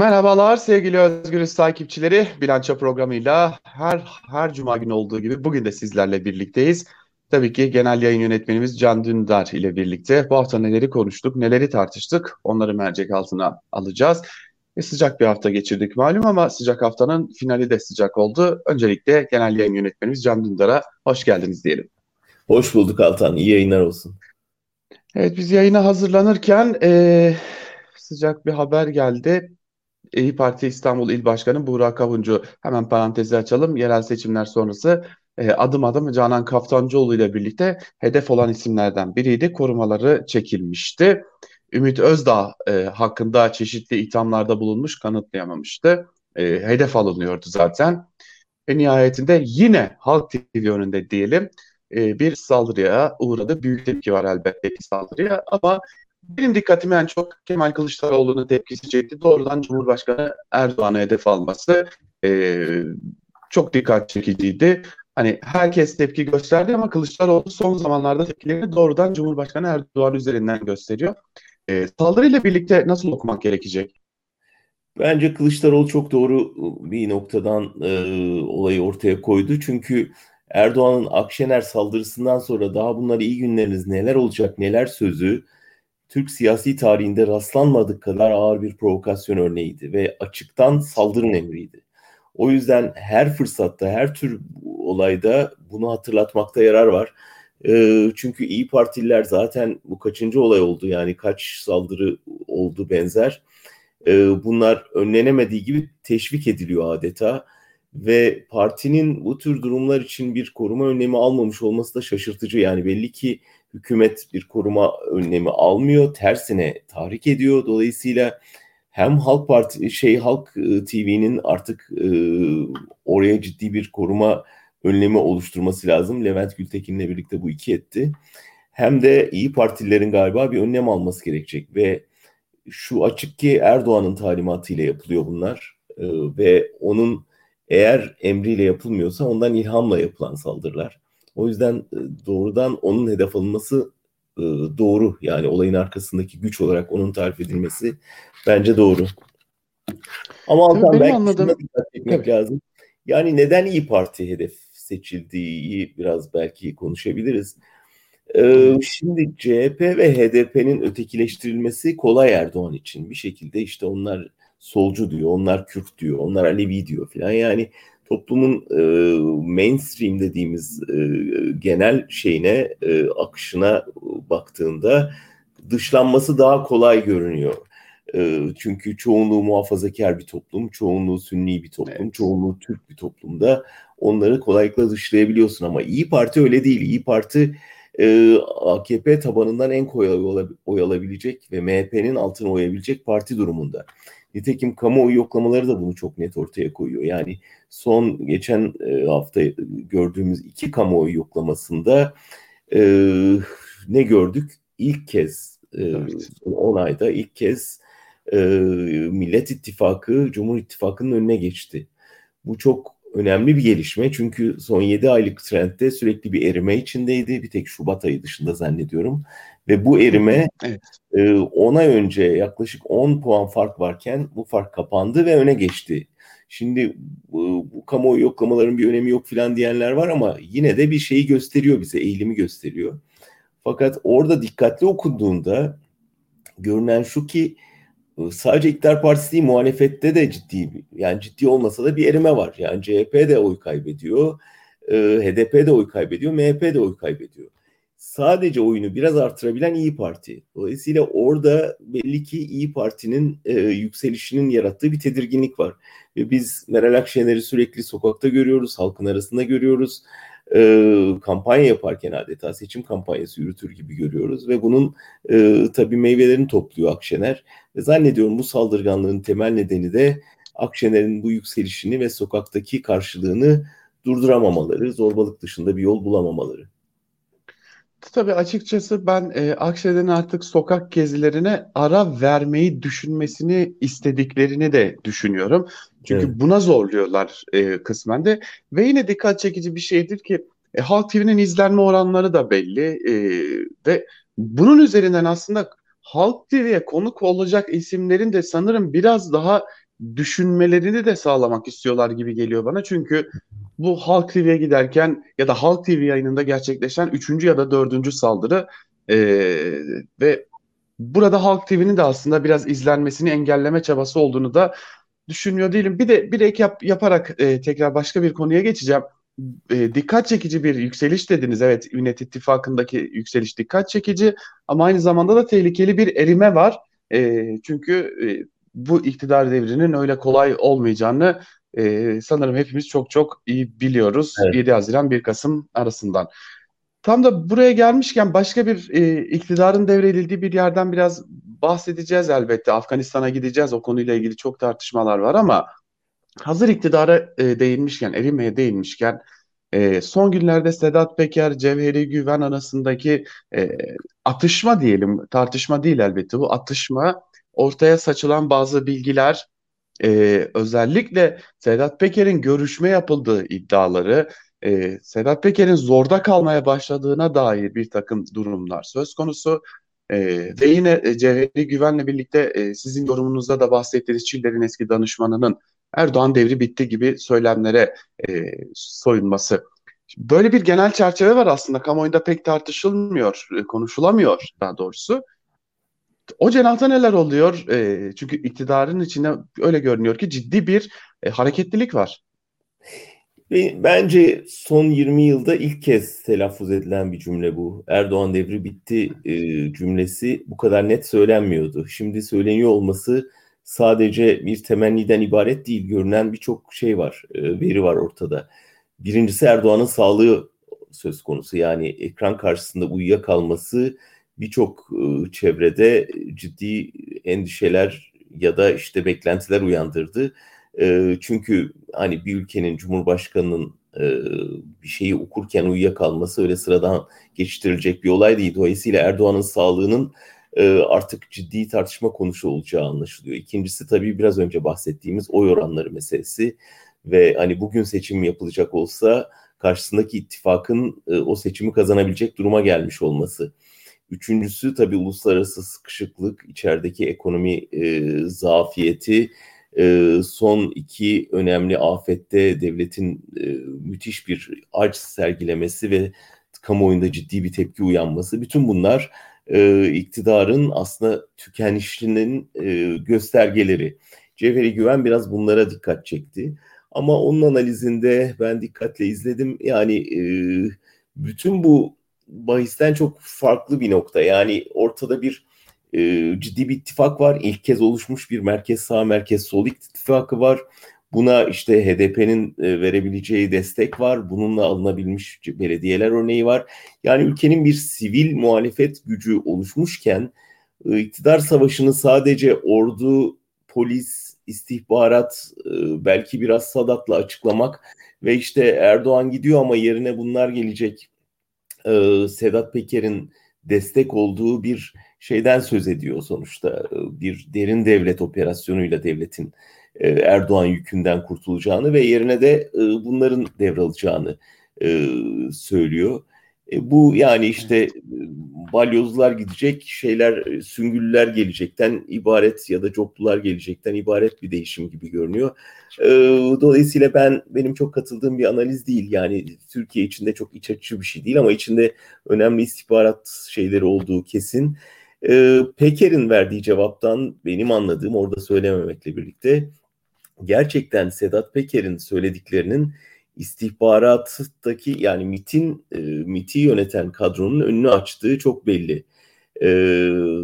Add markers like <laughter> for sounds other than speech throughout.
Merhabalar sevgili Özgürüz takipçileri. Bilanço programıyla her her cuma günü olduğu gibi bugün de sizlerle birlikteyiz. Tabii ki genel yayın yönetmenimiz Can Dündar ile birlikte bu hafta neleri konuştuk, neleri tartıştık onları mercek altına alacağız. E, sıcak bir hafta geçirdik malum ama sıcak haftanın finali de sıcak oldu. Öncelikle genel yayın yönetmenimiz Can Dündar'a hoş geldiniz diyelim. Hoş bulduk Altan. İyi yayınlar olsun. Evet biz yayına hazırlanırken e, sıcak bir haber geldi. İyi Parti İstanbul İl Başkanı Buğra Kavuncu hemen parantezi açalım. Yerel seçimler sonrası e, adım adım Canan Kaftancıoğlu ile birlikte hedef olan isimlerden biriydi. Korumaları çekilmişti. Ümit Özdağ e, hakkında çeşitli ithamlarda bulunmuş, kanıtlayamamıştı. E, hedef alınıyordu zaten. Ve nihayetinde yine Halk TV önünde diyelim e, bir saldırıya uğradı. Büyük tepki var elbette ki saldırıya ama benim dikkatimi en çok Kemal Kılıçdaroğlu'nun tepkisi çekti. Doğrudan Cumhurbaşkanı Erdoğan'a hedef alması e, çok dikkat çekiciydi. Hani herkes tepki gösterdi ama Kılıçdaroğlu son zamanlarda tepkilerini doğrudan Cumhurbaşkanı Erdoğan üzerinden gösteriyor. E, saldırıyla birlikte nasıl okumak gerekecek? Bence Kılıçdaroğlu çok doğru bir noktadan e, olayı ortaya koydu. Çünkü Erdoğan'ın Akşener saldırısından sonra daha bunlar iyi günleriniz neler olacak neler sözü Türk siyasi tarihinde rastlanmadık kadar ağır bir provokasyon örneğiydi ve açıktan saldırın emriydi. O yüzden her fırsatta, her tür olayda bunu hatırlatmakta yarar var. E, çünkü İyi Partililer zaten bu kaçıncı olay oldu yani kaç saldırı oldu benzer. E, bunlar önlenemediği gibi teşvik ediliyor adeta ve partinin bu tür durumlar için bir koruma önlemi almamış olması da şaşırtıcı. Yani belli ki hükümet bir koruma önlemi almıyor, tersine tahrik ediyor. Dolayısıyla hem Halk Parti şey Halk e, TV'nin artık e, oraya ciddi bir koruma önlemi oluşturması lazım. Levent Gültekin'le birlikte bu iki etti. Hem de İyi Partililerin galiba bir önlem alması gerekecek ve şu açık ki Erdoğan'ın talimatıyla yapılıyor bunlar e, ve onun eğer emriyle yapılmıyorsa ondan ilhamla yapılan saldırılar. O yüzden e, doğrudan onun hedef alınması e, doğru. Yani olayın arkasındaki güç olarak onun tarif edilmesi bence doğru. Ama Altan belki anladığım... dikkat etmek lazım. Yani neden İyi Parti hedef seçildiği biraz belki konuşabiliriz. Ee, şimdi CHP ve HDP'nin ötekileştirilmesi kolay Erdoğan için. Bir şekilde işte onlar solcu diyor, onlar Kürt diyor, onlar Alevi diyor filan. Yani toplumun e, mainstream dediğimiz e, genel şeyine, e, akışına baktığında dışlanması daha kolay görünüyor. E, çünkü çoğunluğu muhafazakar bir toplum, çoğunluğu sünni bir toplum, evet. çoğunluğu Türk bir toplumda onları kolaylıkla dışlayabiliyorsun ama İyi Parti öyle değil. İyi Parti e, AKP tabanından en kolay oy alabilecek ve MHP'nin altına oyabilecek parti durumunda. Nitekim kamuoyu yoklamaları da bunu çok net ortaya koyuyor. Yani son geçen e, hafta gördüğümüz iki kamuoyu yoklamasında e, ne gördük? İlk kez e, evet. 10 ayda ilk kez e, Millet İttifakı Cumhur İttifakı'nın önüne geçti. Bu çok önemli bir gelişme çünkü son 7 aylık trendde sürekli bir erime içindeydi. Bir tek Şubat ayı dışında zannediyorum. Ve bu erime evet. e, 10 ay önce yaklaşık 10 puan fark varken bu fark kapandı ve öne geçti. Şimdi bu, bu kamuoyu yoklamaların bir önemi yok filan diyenler var ama yine de bir şeyi gösteriyor bize, eğilimi gösteriyor. Fakat orada dikkatli okunduğunda görünen şu ki sadece iktidar partisi değil muhalefette de ciddi yani ciddi olmasa da bir erime var. Yani CHP de oy kaybediyor, e, HDP de oy kaybediyor, MHP de oy kaybediyor. Sadece oyunu biraz artırabilen İyi Parti. Dolayısıyla orada belli ki İyi Parti'nin e, yükselişinin yarattığı bir tedirginlik var. Ve biz Meral Akşener'i sürekli sokakta görüyoruz, halkın arasında görüyoruz e, kampanya yaparken adeta seçim kampanyası yürütür gibi görüyoruz ve bunun e, tabii meyvelerini topluyor Akşener. Ve zannediyorum bu saldırganlığın temel nedeni de Akşener'in bu yükselişini ve sokaktaki karşılığını durduramamaları, zorbalık dışında bir yol bulamamaları. Tabii açıkçası ben e, Akşener'in artık sokak gezilerine ara vermeyi düşünmesini istediklerini de düşünüyorum. Çünkü evet. buna zorluyorlar e, kısmen de. Ve yine dikkat çekici bir şeydir ki e, Halk TV'nin izlenme oranları da belli. E, ve bunun üzerinden aslında Halk TV'ye konuk olacak isimlerin de sanırım biraz daha düşünmelerini de sağlamak istiyorlar gibi geliyor bana. Çünkü bu Halk TV'ye giderken ya da Halk TV yayınında gerçekleşen üçüncü ya da dördüncü saldırı e, ve burada Halk TV'nin de aslında biraz izlenmesini engelleme çabası olduğunu da düşünmüyor değilim. Bir de bir ek yap, yaparak e, tekrar başka bir konuya geçeceğim. E, dikkat çekici bir yükseliş dediniz. Evet, Millet İttifakı'ndaki yükseliş dikkat çekici ama aynı zamanda da tehlikeli bir erime var. E, çünkü e, bu iktidar devrinin öyle kolay olmayacağını e, sanırım hepimiz çok çok iyi biliyoruz. Evet. 7 Haziran 1 Kasım arasından. Tam da buraya gelmişken başka bir e, iktidarın devredildiği bir yerden biraz bahsedeceğiz elbette. Afganistan'a gideceğiz. O konuyla ilgili çok tartışmalar var ama hazır iktidara e, değinmişken, erimeye değinmişken e, son günlerde Sedat Peker, Cevheri Güven arasındaki e, atışma diyelim, tartışma değil elbette bu atışma ortaya saçılan bazı bilgiler e, özellikle Sedat Peker'in görüşme yapıldığı iddiaları, e, Sedat Peker'in zorda kalmaya başladığına dair bir takım durumlar söz konusu. E, ve yine e, Cevheri Güven'le birlikte e, sizin yorumunuzda da bahsettiğiniz Çiller'in eski danışmanının Erdoğan devri bitti gibi söylemlere e, soyunması. Böyle bir genel çerçeve var aslında. Kamuoyunda pek tartışılmıyor, e, konuşulamıyor daha doğrusu. O cenahta neler oluyor? E, çünkü iktidarın içinde öyle görünüyor ki ciddi bir e, hareketlilik var. Bence son 20 yılda ilk kez telaffuz edilen bir cümle bu. Erdoğan devri bitti e, cümlesi bu kadar net söylenmiyordu. Şimdi söyleniyor olması sadece bir temenniden ibaret değil. Görünen birçok şey var, e, veri var ortada. Birincisi Erdoğan'ın sağlığı söz konusu. Yani ekran karşısında uyuyakalması birçok e, çevrede ciddi endişeler ya da işte beklentiler uyandırdı. Çünkü hani bir ülkenin cumhurbaşkanının bir şeyi okurken uyuyakalması öyle sıradan geçiştirilecek bir olay değil. Dolayısıyla Erdoğan'ın sağlığının artık ciddi tartışma konusu olacağı anlaşılıyor. İkincisi tabii biraz önce bahsettiğimiz oy oranları meselesi ve hani bugün seçim yapılacak olsa karşısındaki ittifakın o seçimi kazanabilecek duruma gelmiş olması. Üçüncüsü tabii uluslararası sıkışıklık, içerideki ekonomi e, zafiyeti, e, son iki önemli afette devletin e, müthiş bir aç sergilemesi ve kamuoyunda ciddi bir tepki uyanması. Bütün bunlar e, iktidarın aslında tükenişinin e, göstergeleri. Cevheri Güven biraz bunlara dikkat çekti. Ama onun analizinde ben dikkatle izledim. Yani e, bütün bu bahisten çok farklı bir nokta. Yani ortada bir e, ciddi bir ittifak var. İlk kez oluşmuş bir merkez sağ merkez sol ittifakı var. Buna işte HDP'nin e, verebileceği destek var. Bununla alınabilmiş belediyeler örneği var. Yani ülkenin bir sivil muhalefet gücü oluşmuşken e, iktidar savaşını sadece ordu, polis, istihbarat e, belki biraz Sadat'la açıklamak ve işte Erdoğan gidiyor ama yerine bunlar gelecek e, Sedat Peker'in destek olduğu bir şeyden söz ediyor sonuçta. E, bir derin devlet operasyonuyla devletin e, Erdoğan yükünden kurtulacağını ve yerine de e, bunların devralacağını söylüyor. E, bu yani işte e, balyozlar gidecek, şeyler, e, süngüller gelecekten ibaret ya da coplular gelecekten ibaret bir değişim gibi görünüyor. E, dolayısıyla ben benim çok katıldığım bir analiz değil. Yani Türkiye içinde çok iç açıcı bir şey değil ama içinde önemli istihbarat şeyleri olduğu kesin. E, Peker'in verdiği cevaptan benim anladığım orada söylememekle birlikte gerçekten Sedat Peker'in söylediklerinin istihbarattaki yani MIT'in e, MIT'i yöneten kadronun önünü açtığı çok belli. E,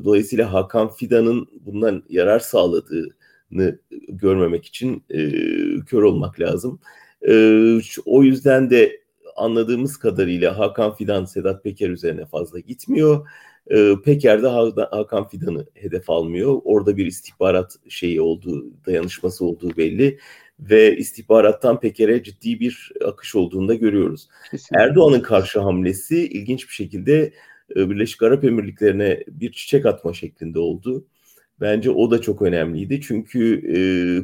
dolayısıyla Hakan Fidan'ın bundan yarar sağladığını görmemek için e, kör olmak lazım. E, o yüzden de anladığımız kadarıyla Hakan Fidan Sedat Peker üzerine fazla gitmiyor. E, Peker de Hakan Fidan'ı hedef almıyor. Orada bir istihbarat şeyi olduğu, dayanışması olduğu belli ve istihbarattan Peker'e ciddi bir akış olduğunu da görüyoruz. Erdoğan'ın karşı hamlesi ilginç bir şekilde e, Birleşik Arap Emirlikleri'ne bir çiçek atma şeklinde oldu. Bence o da çok önemliydi. Çünkü e,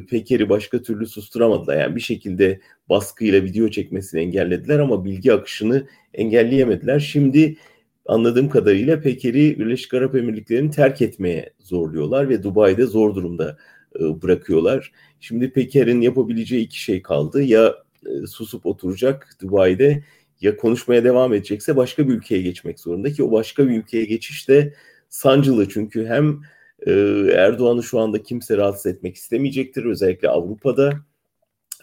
Peker'i başka türlü susturamadılar. Yani bir şekilde baskıyla video çekmesini engellediler ama bilgi akışını engelleyemediler. Şimdi anladığım kadarıyla Peker'i Birleşik Arap Emirlikleri'ni terk etmeye zorluyorlar ve Dubai'de zor durumda bırakıyorlar. Şimdi Peker'in yapabileceği iki şey kaldı. Ya e, susup oturacak Dubai'de ya konuşmaya devam edecekse başka bir ülkeye geçmek zorunda ki o başka bir ülkeye geçiş de sancılı. Çünkü hem e, Erdoğan'ı şu anda kimse rahatsız etmek istemeyecektir. Özellikle Avrupa'da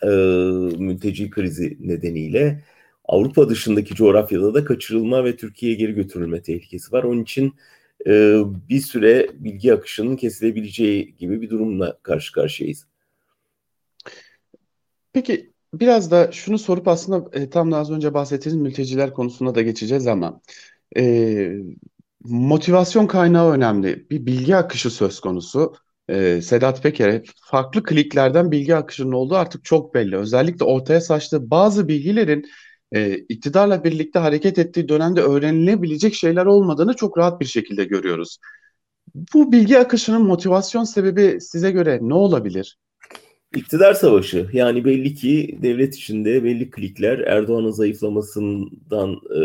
e, mülteci krizi nedeniyle Avrupa dışındaki coğrafyada da kaçırılma ve Türkiye'ye geri götürülme tehlikesi var. Onun için e, bir süre bilgi akışının kesilebileceği gibi bir durumla karşı karşıyayız. Peki biraz da şunu sorup aslında e, tam da az önce bahsettiğiniz mülteciler konusuna da geçeceğiz ama e, motivasyon kaynağı önemli. Bir bilgi akışı söz konusu. E, Sedat Peker'e farklı kliklerden bilgi akışının olduğu artık çok belli. Özellikle ortaya saçtığı bazı bilgilerin e, iktidarla birlikte hareket ettiği dönemde öğrenilebilecek şeyler olmadığını çok rahat bir şekilde görüyoruz. Bu bilgi akışının motivasyon sebebi size göre ne olabilir? İktidar savaşı yani belli ki devlet içinde belli klikler Erdoğan'ın zayıflamasından e,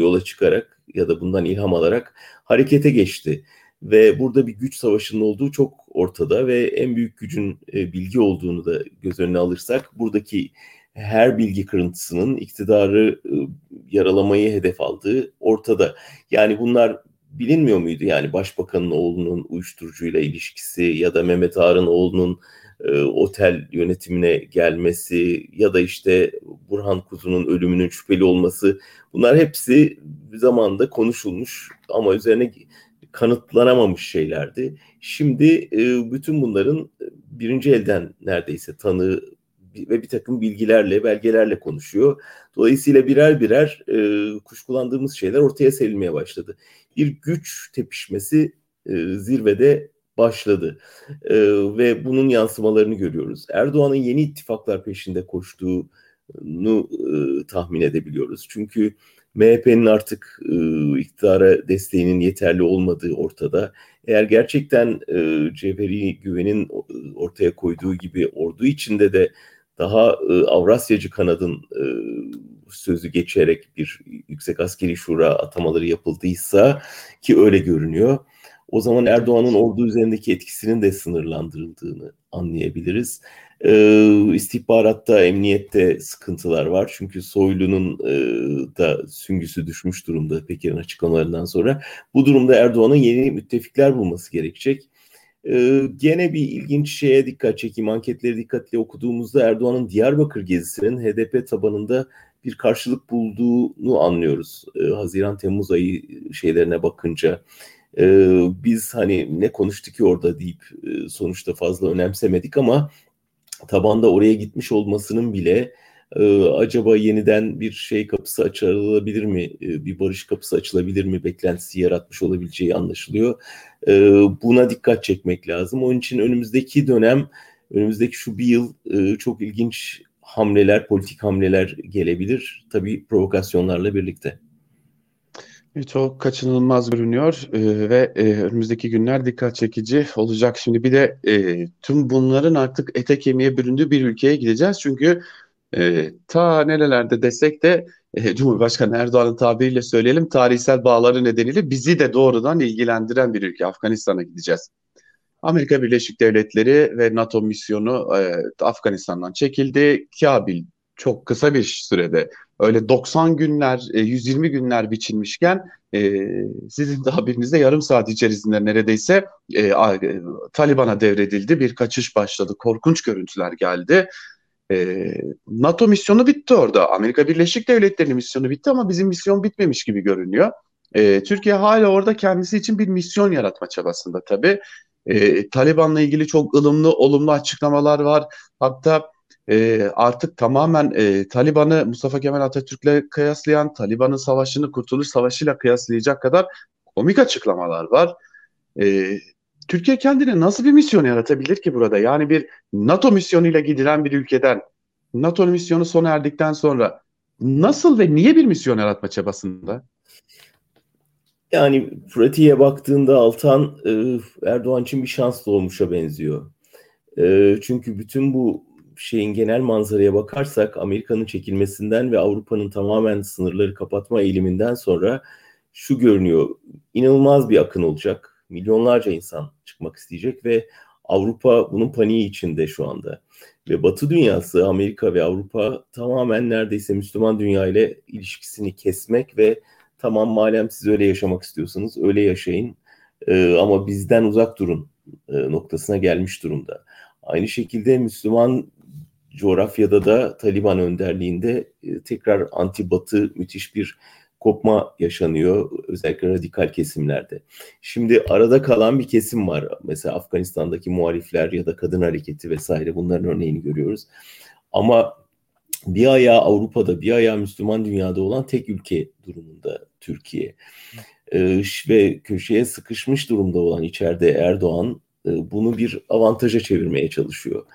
yola çıkarak ya da bundan ilham alarak harekete geçti. Ve burada bir güç savaşının olduğu çok ortada ve en büyük gücün e, bilgi olduğunu da göz önüne alırsak buradaki her bilgi kırıntısının iktidarı e, yaralamayı hedef aldığı ortada. Yani bunlar bilinmiyor muydu? Yani başbakanın oğlunun uyuşturucuyla ilişkisi ya da Mehmet Ağar'ın oğlunun e, otel yönetimine gelmesi ya da işte Burhan Kuzu'nun ölümünün şüpheli olması bunlar hepsi bir zamanda konuşulmuş ama üzerine kanıtlanamamış şeylerdi. Şimdi e, bütün bunların birinci elden neredeyse tanığı ve bir takım bilgilerle, belgelerle konuşuyor. Dolayısıyla birer birer e, kuşkulandığımız şeyler ortaya serilmeye başladı. Bir güç tepişmesi e, zirvede başladı e, ve bunun yansımalarını görüyoruz. Erdoğan'ın yeni ittifaklar peşinde koştuğunu e, tahmin edebiliyoruz. Çünkü MHP'nin artık e, iktidara desteğinin yeterli olmadığı ortada. Eğer gerçekten e, Cevheri Güven'in ortaya koyduğu gibi ordu içinde de daha e, Avrasyacı kanadın e, sözü geçerek bir yüksek askeri şura atamaları yapıldıysa ki öyle görünüyor. O zaman Erdoğan'ın ordu üzerindeki etkisinin de sınırlandırıldığını anlayabiliriz. Ee, istihbaratta, emniyette sıkıntılar var. Çünkü Soylu'nun e, da süngüsü düşmüş durumda Peker'in açıklamalarından sonra. Bu durumda Erdoğan'ın yeni müttefikler bulması gerekecek. Ee, gene bir ilginç şeye dikkat çekeyim. Anketleri dikkatle okuduğumuzda Erdoğan'ın Diyarbakır gezisinin HDP tabanında bir karşılık bulduğunu anlıyoruz. Ee, Haziran-Temmuz ayı şeylerine bakınca. Ee, biz hani ne konuştuk ki orada deyip e, sonuçta fazla önemsemedik ama tabanda oraya gitmiş olmasının bile e, acaba yeniden bir şey kapısı açılabilir mi, e, bir barış kapısı açılabilir mi beklentisi yaratmış olabileceği anlaşılıyor. E, buna dikkat çekmek lazım. Onun için önümüzdeki dönem, önümüzdeki şu bir yıl e, çok ilginç hamleler, politik hamleler gelebilir. Tabii provokasyonlarla birlikte. O kaçınılmaz görünüyor e, ve e, önümüzdeki günler dikkat çekici olacak. Şimdi bir de e, tüm bunların artık ete kemiğe büründüğü bir ülkeye gideceğiz. Çünkü e, ta nerelerde desek de e, Cumhurbaşkanı Erdoğan'ın tabiriyle söyleyelim tarihsel bağları nedeniyle bizi de doğrudan ilgilendiren bir ülke Afganistan'a gideceğiz. Amerika Birleşik Devletleri ve NATO misyonu e, Afganistan'dan çekildi. Kabil çok kısa bir sürede öyle 90 günler, 120 e, günler biçilmişken e, sizin de haberinizde yarım saat içerisinde neredeyse e, Taliban'a devredildi. Bir kaçış başladı. Korkunç görüntüler geldi. NATO misyonu bitti orada. Amerika Birleşik Devletleri'nin misyonu bitti ama bizim misyon bitmemiş gibi görünüyor. Türkiye hala orada kendisi için bir misyon yaratma çabasında tabii. Taliban'la ilgili çok ılımlı, olumlu açıklamalar var. Hatta e, artık tamamen e, Taliban'ı Mustafa Kemal Atatürk'le kıyaslayan, Taliban'ın savaşını Kurtuluş Savaşı'yla kıyaslayacak kadar komik açıklamalar var. E, Türkiye kendine nasıl bir misyon yaratabilir ki burada? Yani bir NATO misyonuyla gidilen bir ülkeden NATO misyonu sona erdikten sonra nasıl ve niye bir misyon yaratma çabasında? Yani pratiğe baktığında Altan e, Erdoğan için bir şans doğmuşa benziyor. E, çünkü bütün bu şeyin genel manzaraya bakarsak Amerika'nın çekilmesinden ve Avrupa'nın tamamen sınırları kapatma eğiliminden sonra şu görünüyor. inanılmaz bir akın olacak. Milyonlarca insan çıkmak isteyecek ve Avrupa bunun paniği içinde şu anda. Ve Batı dünyası, Amerika ve Avrupa tamamen neredeyse Müslüman dünya ile ilişkisini kesmek ve tamam malem siz öyle yaşamak istiyorsanız öyle yaşayın e, ama bizden uzak durun e, noktasına gelmiş durumda. Aynı şekilde Müslüman coğrafyada da Taliban önderliğinde e, tekrar anti-batı müthiş bir kopma yaşanıyor özellikle radikal kesimlerde. Şimdi arada kalan bir kesim var. Mesela Afganistan'daki muhalifler ya da kadın hareketi vesaire bunların örneğini görüyoruz. Ama bir ayağı Avrupa'da bir ayağı Müslüman dünyada olan tek ülke durumunda Türkiye. Ee, ve köşeye sıkışmış durumda olan içeride Erdoğan e, bunu bir avantaja çevirmeye çalışıyor.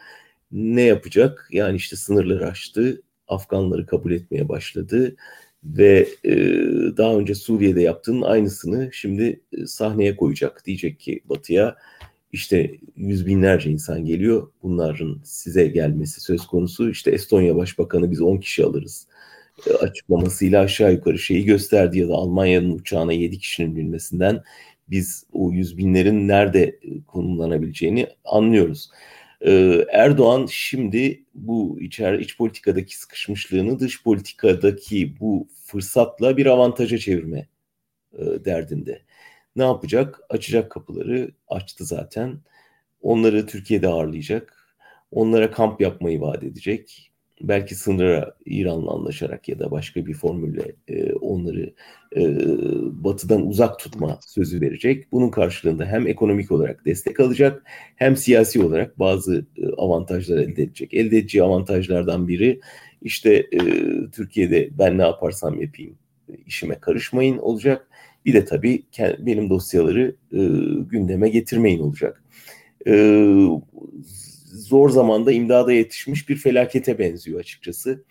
Ne yapacak? Yani işte sınırları açtı, Afganları kabul etmeye başladı ve e, daha önce Suriye'de yaptığının aynısını şimdi e, sahneye koyacak. Diyecek ki Batı'ya işte yüz binlerce insan geliyor. Bunların size gelmesi söz konusu. İşte Estonya Başbakanı biz 10 kişi alırız e, açıklamasıyla aşağı yukarı şeyi gösterdi ya da Almanya'nın uçağına 7 kişinin binmesinden biz o yüz binlerin nerede konumlanabileceğini anlıyoruz. Ee, Erdoğan şimdi bu içer iç politikadaki sıkışmışlığını dış politikadaki bu fırsatla bir avantaja çevirme e, derdinde. Ne yapacak? Açacak kapıları, açtı zaten. Onları Türkiye'de ağırlayacak. Onlara kamp yapmayı vaat edecek belki sınıra İran'la anlaşarak ya da başka bir formülle e, onları e, batıdan uzak tutma sözü verecek. Bunun karşılığında hem ekonomik olarak destek alacak hem siyasi olarak bazı e, avantajlar elde edecek. Elde edeceği avantajlardan biri işte e, Türkiye'de ben ne yaparsam yapayım işime karışmayın olacak. Bir de tabii benim dosyaları e, gündeme getirmeyin olacak. E, zor zamanda imdada yetişmiş bir felakete benziyor açıkçası.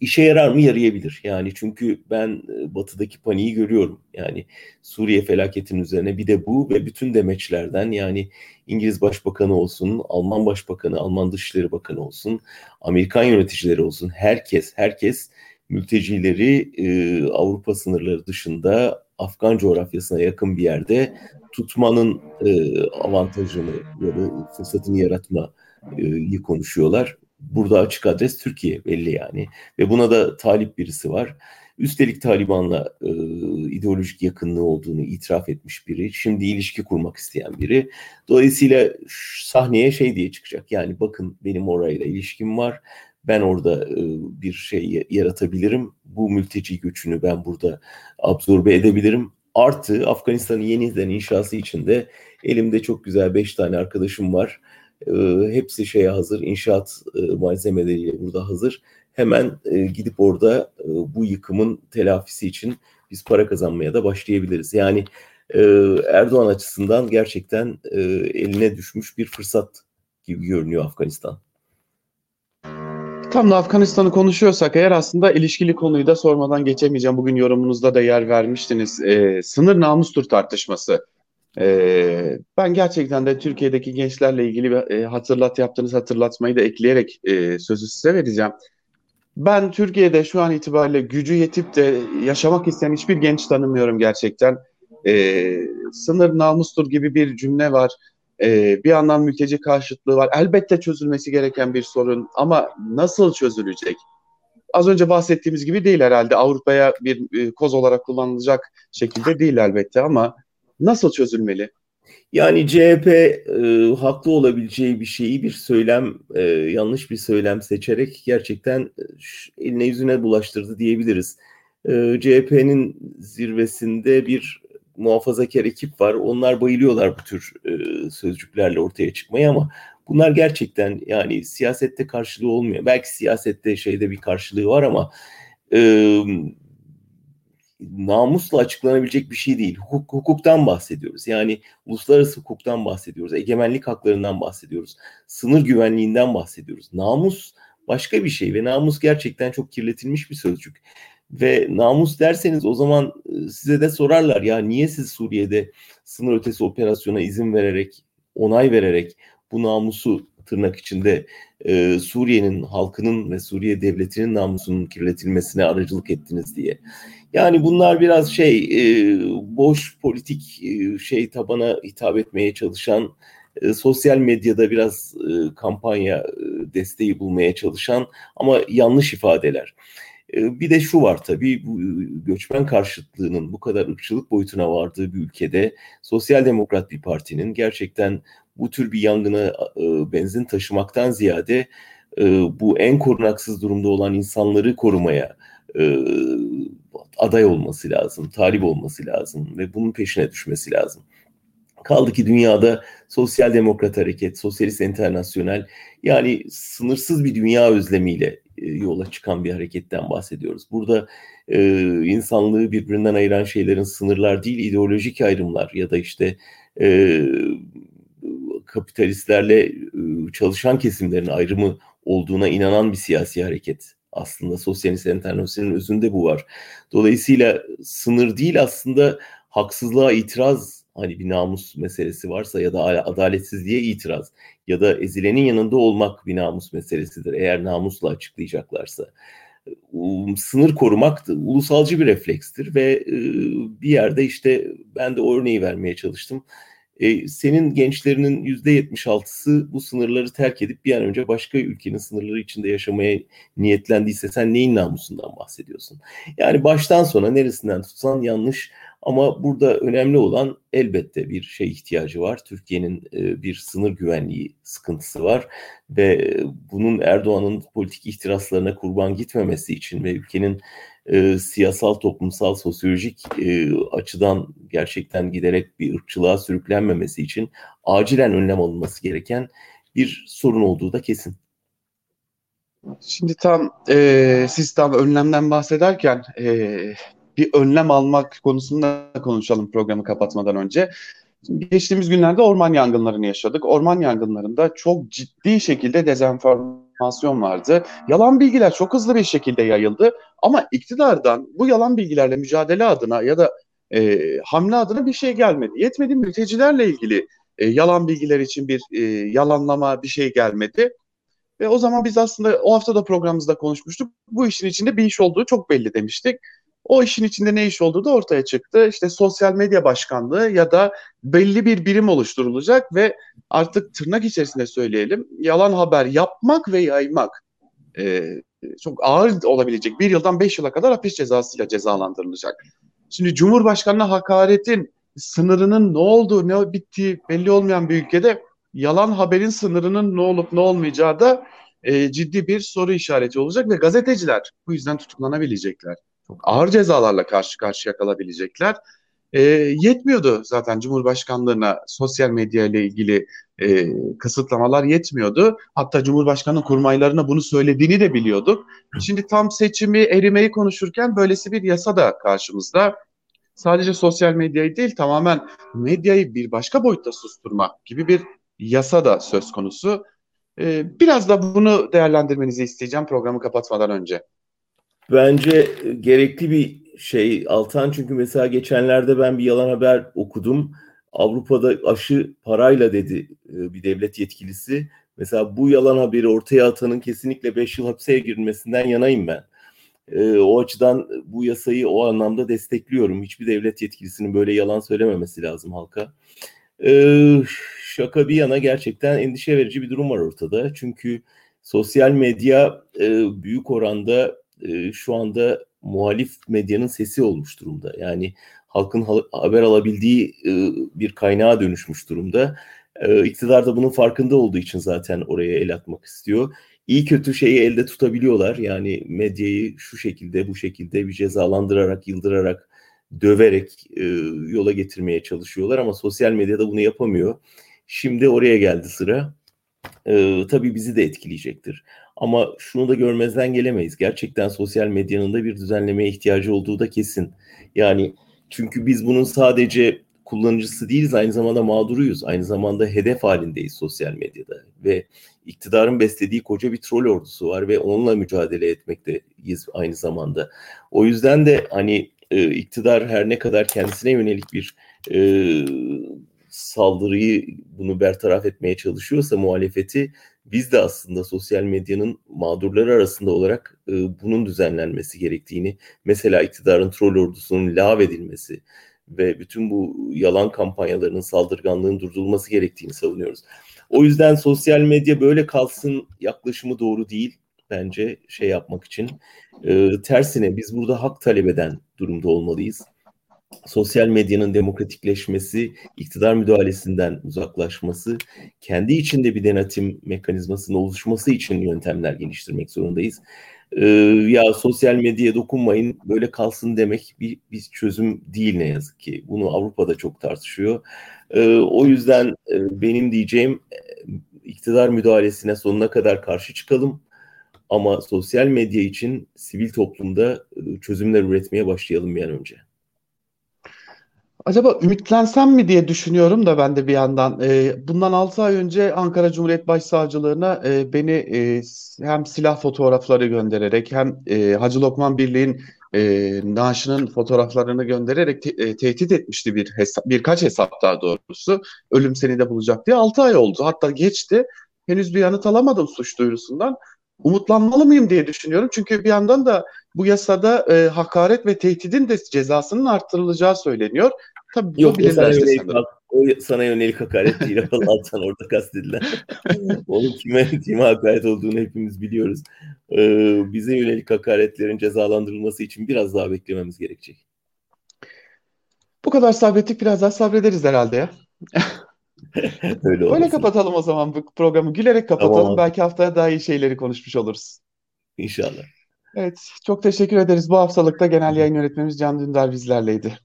İşe yarar mı? Yarayabilir. Yani çünkü ben e, batıdaki paniği görüyorum. Yani Suriye felaketinin üzerine bir de bu ve bütün demeçlerden yani İngiliz Başbakanı olsun, Alman Başbakanı, Alman Dışişleri Bakanı olsun, Amerikan yöneticileri olsun herkes herkes mültecileri e, Avrupa sınırları dışında Afgan coğrafyasına yakın bir yerde tutmanın e, avantajını ya da fırsatını yaratmayı konuşuyorlar. Burada açık adres Türkiye belli yani ve buna da talip birisi var. Üstelik Taliban'la e, ideolojik yakınlığı olduğunu itiraf etmiş biri. Şimdi ilişki kurmak isteyen biri. Dolayısıyla sahneye şey diye çıkacak. Yani bakın benim orayla ilişkim var. Ben orada e, bir şey yaratabilirim. Bu mülteci göçünü ben burada absorbe edebilirim. Artı Afganistan'ın yeniden inşası için de elimde çok güzel beş tane arkadaşım var. E, hepsi şeye hazır, inşaat e, malzemeleri burada hazır. Hemen gidip orada bu yıkımın telafisi için biz para kazanmaya da başlayabiliriz. Yani Erdoğan açısından gerçekten eline düşmüş bir fırsat gibi görünüyor Afganistan. Tam da Afganistan'ı konuşuyorsak eğer aslında ilişkili konuyu da sormadan geçemeyeceğim. Bugün yorumunuzda da yer vermiştiniz. Ee, sınır namustur tartışması. Ee, ben gerçekten de Türkiye'deki gençlerle ilgili bir e, hatırlat yaptığınız hatırlatmayı da ekleyerek e, sözü size vereceğim. Ben Türkiye'de şu an itibariyle gücü yetip de yaşamak isteyen hiçbir genç tanımıyorum gerçekten. Ee, sınır namustur gibi bir cümle var. Ee, bir yandan mülteci karşıtlığı var. Elbette çözülmesi gereken bir sorun ama nasıl çözülecek? Az önce bahsettiğimiz gibi değil herhalde. Avrupa'ya bir e, koz olarak kullanılacak şekilde değil elbette ama nasıl çözülmeli? Yani CHP e, haklı olabileceği bir şeyi bir söylem, e, yanlış bir söylem seçerek gerçekten e, eline yüzüne bulaştırdı diyebiliriz. E, CHP'nin zirvesinde bir muhafazakar ekip var. Onlar bayılıyorlar bu tür e, sözcüklerle ortaya çıkmaya ama bunlar gerçekten yani siyasette karşılığı olmuyor. Belki siyasette şeyde bir karşılığı var ama e, namusla açıklanabilecek bir şey değil. Hukuk, hukuktan bahsediyoruz. Yani uluslararası hukuktan bahsediyoruz. Egemenlik haklarından bahsediyoruz. Sınır güvenliğinden bahsediyoruz. Namus başka bir şey ve namus gerçekten çok kirletilmiş bir sözcük. Ve namus derseniz o zaman e, size de sorarlar ya niye siz Suriye'de sınır ötesi operasyona izin vererek, onay vererek bu namusu tırnak içinde e, Suriye'nin halkının ve Suriye devletinin namusunun kirletilmesine aracılık ettiniz diye. Yani bunlar biraz şey e, boş politik e, şey tabana hitap etmeye çalışan e, sosyal medyada biraz e, kampanya e, desteği bulmaya çalışan ama yanlış ifadeler. E, bir de şu var tabii bu göçmen karşıtlığının bu kadar ırkçılık boyutuna vardığı bir ülkede sosyal demokrat bir partinin gerçekten bu tür bir yangına e, benzin taşımaktan ziyade e, bu en korunaksız durumda olan insanları korumaya e, aday olması lazım, talip olması lazım ve bunun peşine düşmesi lazım. Kaldı ki dünyada sosyal demokrat hareket, sosyalist internasyonel yani sınırsız bir dünya özlemiyle e, yola çıkan bir hareketten bahsediyoruz. Burada e, insanlığı birbirinden ayıran şeylerin sınırlar değil, ideolojik ayrımlar ya da işte e, kapitalistlerle e, çalışan kesimlerin ayrımı olduğuna inanan bir siyasi hareket. Aslında sosyalist internasyonelin özünde bu var. Dolayısıyla sınır değil aslında haksızlığa itiraz hani bir namus meselesi varsa ya da adaletsizliğe itiraz ya da ezilenin yanında olmak bir namus meselesidir eğer namusla açıklayacaklarsa. Sınır korumak da ulusalcı bir reflekstir ve bir yerde işte ben de örneği vermeye çalıştım e, senin gençlerinin yüzde yetmiş altısı bu sınırları terk edip bir an önce başka ülkenin sınırları içinde yaşamaya niyetlendiyse sen neyin namusundan bahsediyorsun? Yani baştan sona neresinden tutsan yanlış ama burada önemli olan elbette bir şey ihtiyacı var. Türkiye'nin e, bir sınır güvenliği sıkıntısı var ve bunun Erdoğan'ın politik ihtiraslarına kurban gitmemesi için ve ülkenin e, siyasal, toplumsal, sosyolojik e, açıdan gerçekten giderek bir ırkçılığa sürüklenmemesi için acilen önlem alınması gereken bir sorun olduğu da kesin. Şimdi tam e, siz tam önlemden bahsederken e, bir önlem almak konusunda konuşalım programı kapatmadan önce. Geçtiğimiz günlerde orman yangınlarını yaşadık. Orman yangınlarında çok ciddi şekilde dezenformasyon vardı. Yalan bilgiler çok hızlı bir şekilde yayıldı. Ama iktidardan bu yalan bilgilerle mücadele adına ya da e, hamle adına bir şey gelmedi. Yetmedi mültecilerle ilgili e, yalan bilgiler için bir e, yalanlama bir şey gelmedi. Ve o zaman biz aslında o hafta da programımızda konuşmuştuk. Bu işin içinde bir iş olduğu çok belli demiştik. O işin içinde ne iş olduğu da ortaya çıktı. İşte sosyal medya başkanlığı ya da belli bir birim oluşturulacak ve artık tırnak içerisinde söyleyelim yalan haber yapmak ve yaymak e, çok ağır olabilecek bir yıldan beş yıla kadar hapis cezasıyla cezalandırılacak. Şimdi Cumhurbaşkanı'na hakaretin sınırının ne olduğu ne bittiği belli olmayan bir ülkede yalan haberin sınırının ne olup ne olmayacağı da e, ciddi bir soru işareti olacak ve gazeteciler bu yüzden tutuklanabilecekler. Çok ağır cezalarla karşı karşıya kalabilecekler. E, yetmiyordu zaten Cumhurbaşkanlığına sosyal medya ile ilgili e, kısıtlamalar yetmiyordu. Hatta Cumhurbaşkanı kurmaylarına bunu söylediğini de biliyorduk. Şimdi tam seçimi erimeyi konuşurken böylesi bir yasa da karşımızda. Sadece sosyal medyayı değil tamamen medyayı bir başka boyutta susturma gibi bir yasa da söz konusu. E, biraz da bunu değerlendirmenizi isteyeceğim programı kapatmadan önce. Bence gerekli bir şey Altan çünkü mesela geçenlerde ben bir yalan haber okudum. Avrupa'da aşı parayla dedi e, bir devlet yetkilisi. Mesela bu yalan haberi ortaya atanın kesinlikle 5 yıl hapse girmesinden yanayım ben. E, o açıdan bu yasayı o anlamda destekliyorum. Hiçbir devlet yetkilisinin böyle yalan söylememesi lazım halka. E, şaka bir yana gerçekten endişe verici bir durum var ortada. Çünkü sosyal medya büyük oranda şu anda muhalif medyanın sesi olmuş durumda. Yani halkın haber alabildiği e, bir kaynağa dönüşmüş durumda. E, iktidar da bunun farkında olduğu için zaten oraya el atmak istiyor. İyi kötü şeyi elde tutabiliyorlar. Yani medyayı şu şekilde bu şekilde bir cezalandırarak, yıldırarak, döverek e, yola getirmeye çalışıyorlar ama sosyal medyada bunu yapamıyor. Şimdi oraya geldi sıra. E, tabii bizi de etkileyecektir. Ama şunu da görmezden gelemeyiz. Gerçekten sosyal medyanın da bir düzenlemeye ihtiyacı olduğu da kesin. Yani çünkü biz bunun sadece kullanıcısı değiliz aynı zamanda mağduruyuz. Aynı zamanda hedef halindeyiz sosyal medyada ve iktidarın beslediği koca bir troll ordusu var ve onunla mücadele etmekteyiz aynı zamanda. O yüzden de hani e, iktidar her ne kadar kendisine yönelik bir e, saldırıyı bunu bertaraf etmeye çalışıyorsa muhalefeti biz de aslında sosyal medyanın mağdurları arasında olarak e, bunun düzenlenmesi gerektiğini, mesela iktidarın troll ordusunun lağvedilmesi ve bütün bu yalan kampanyalarının saldırganlığın durdurulması gerektiğini savunuyoruz. O yüzden sosyal medya böyle kalsın yaklaşımı doğru değil bence şey yapmak için. E, tersine biz burada hak talep eden durumda olmalıyız. Sosyal medyanın demokratikleşmesi, iktidar müdahalesinden uzaklaşması, kendi içinde bir denetim mekanizmasının oluşması için yöntemler geliştirmek zorundayız. Ee, ya sosyal medyaya dokunmayın böyle kalsın demek bir, bir çözüm değil ne yazık ki. Bunu Avrupa'da çok tartışıyor. Ee, o yüzden e, benim diyeceğim e, iktidar müdahalesine sonuna kadar karşı çıkalım. Ama sosyal medya için sivil toplumda e, çözümler üretmeye başlayalım bir an önce. Acaba ümitlensem mi diye düşünüyorum da ben de bir yandan. E, bundan 6 ay önce Ankara Cumhuriyet Başsavcılığına e, beni e, hem silah fotoğrafları göndererek hem e, Hacı Lokman Birliği'nin e, naaşının fotoğraflarını göndererek te- e, tehdit etmişti bir hesap, birkaç hesap daha doğrusu. Ölüm seni de bulacak diye 6 ay oldu. Hatta geçti. Henüz bir yanıt alamadım suç duyurusundan. Umutlanmalı mıyım diye düşünüyorum. Çünkü bir yandan da bu yasada e, hakaret ve tehdidin de cezasının arttırılacağı söyleniyor. Tabii Yok o sana, yönelik, o sana yönelik hakaret değil <laughs> Allah'tan orada kastedilen. Onun kime, kime hakaret olduğunu hepimiz biliyoruz. Ee, bize yönelik hakaretlerin cezalandırılması için biraz daha beklememiz gerekecek. Bu kadar sabrettik biraz daha sabrederiz herhalde ya. <laughs> Öyle Öyle kapatalım o zaman bu programı. Gülerek kapatalım. Tamam. Belki haftaya daha iyi şeyleri konuşmuş oluruz. İnşallah. Evet, çok teşekkür ederiz. Bu haftalıkta genel yayın yönetmenimiz Can Dündar bizlerleydi.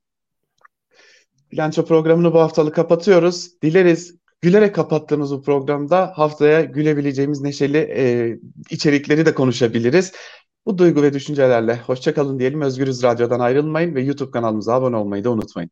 Bilanço programını bu haftalık kapatıyoruz. Dileriz gülerek kapattığımız bu programda haftaya gülebileceğimiz neşeli e, içerikleri de konuşabiliriz. Bu duygu ve düşüncelerle hoşçakalın diyelim. Özgürüz Radyo'dan ayrılmayın ve YouTube kanalımıza abone olmayı da unutmayın.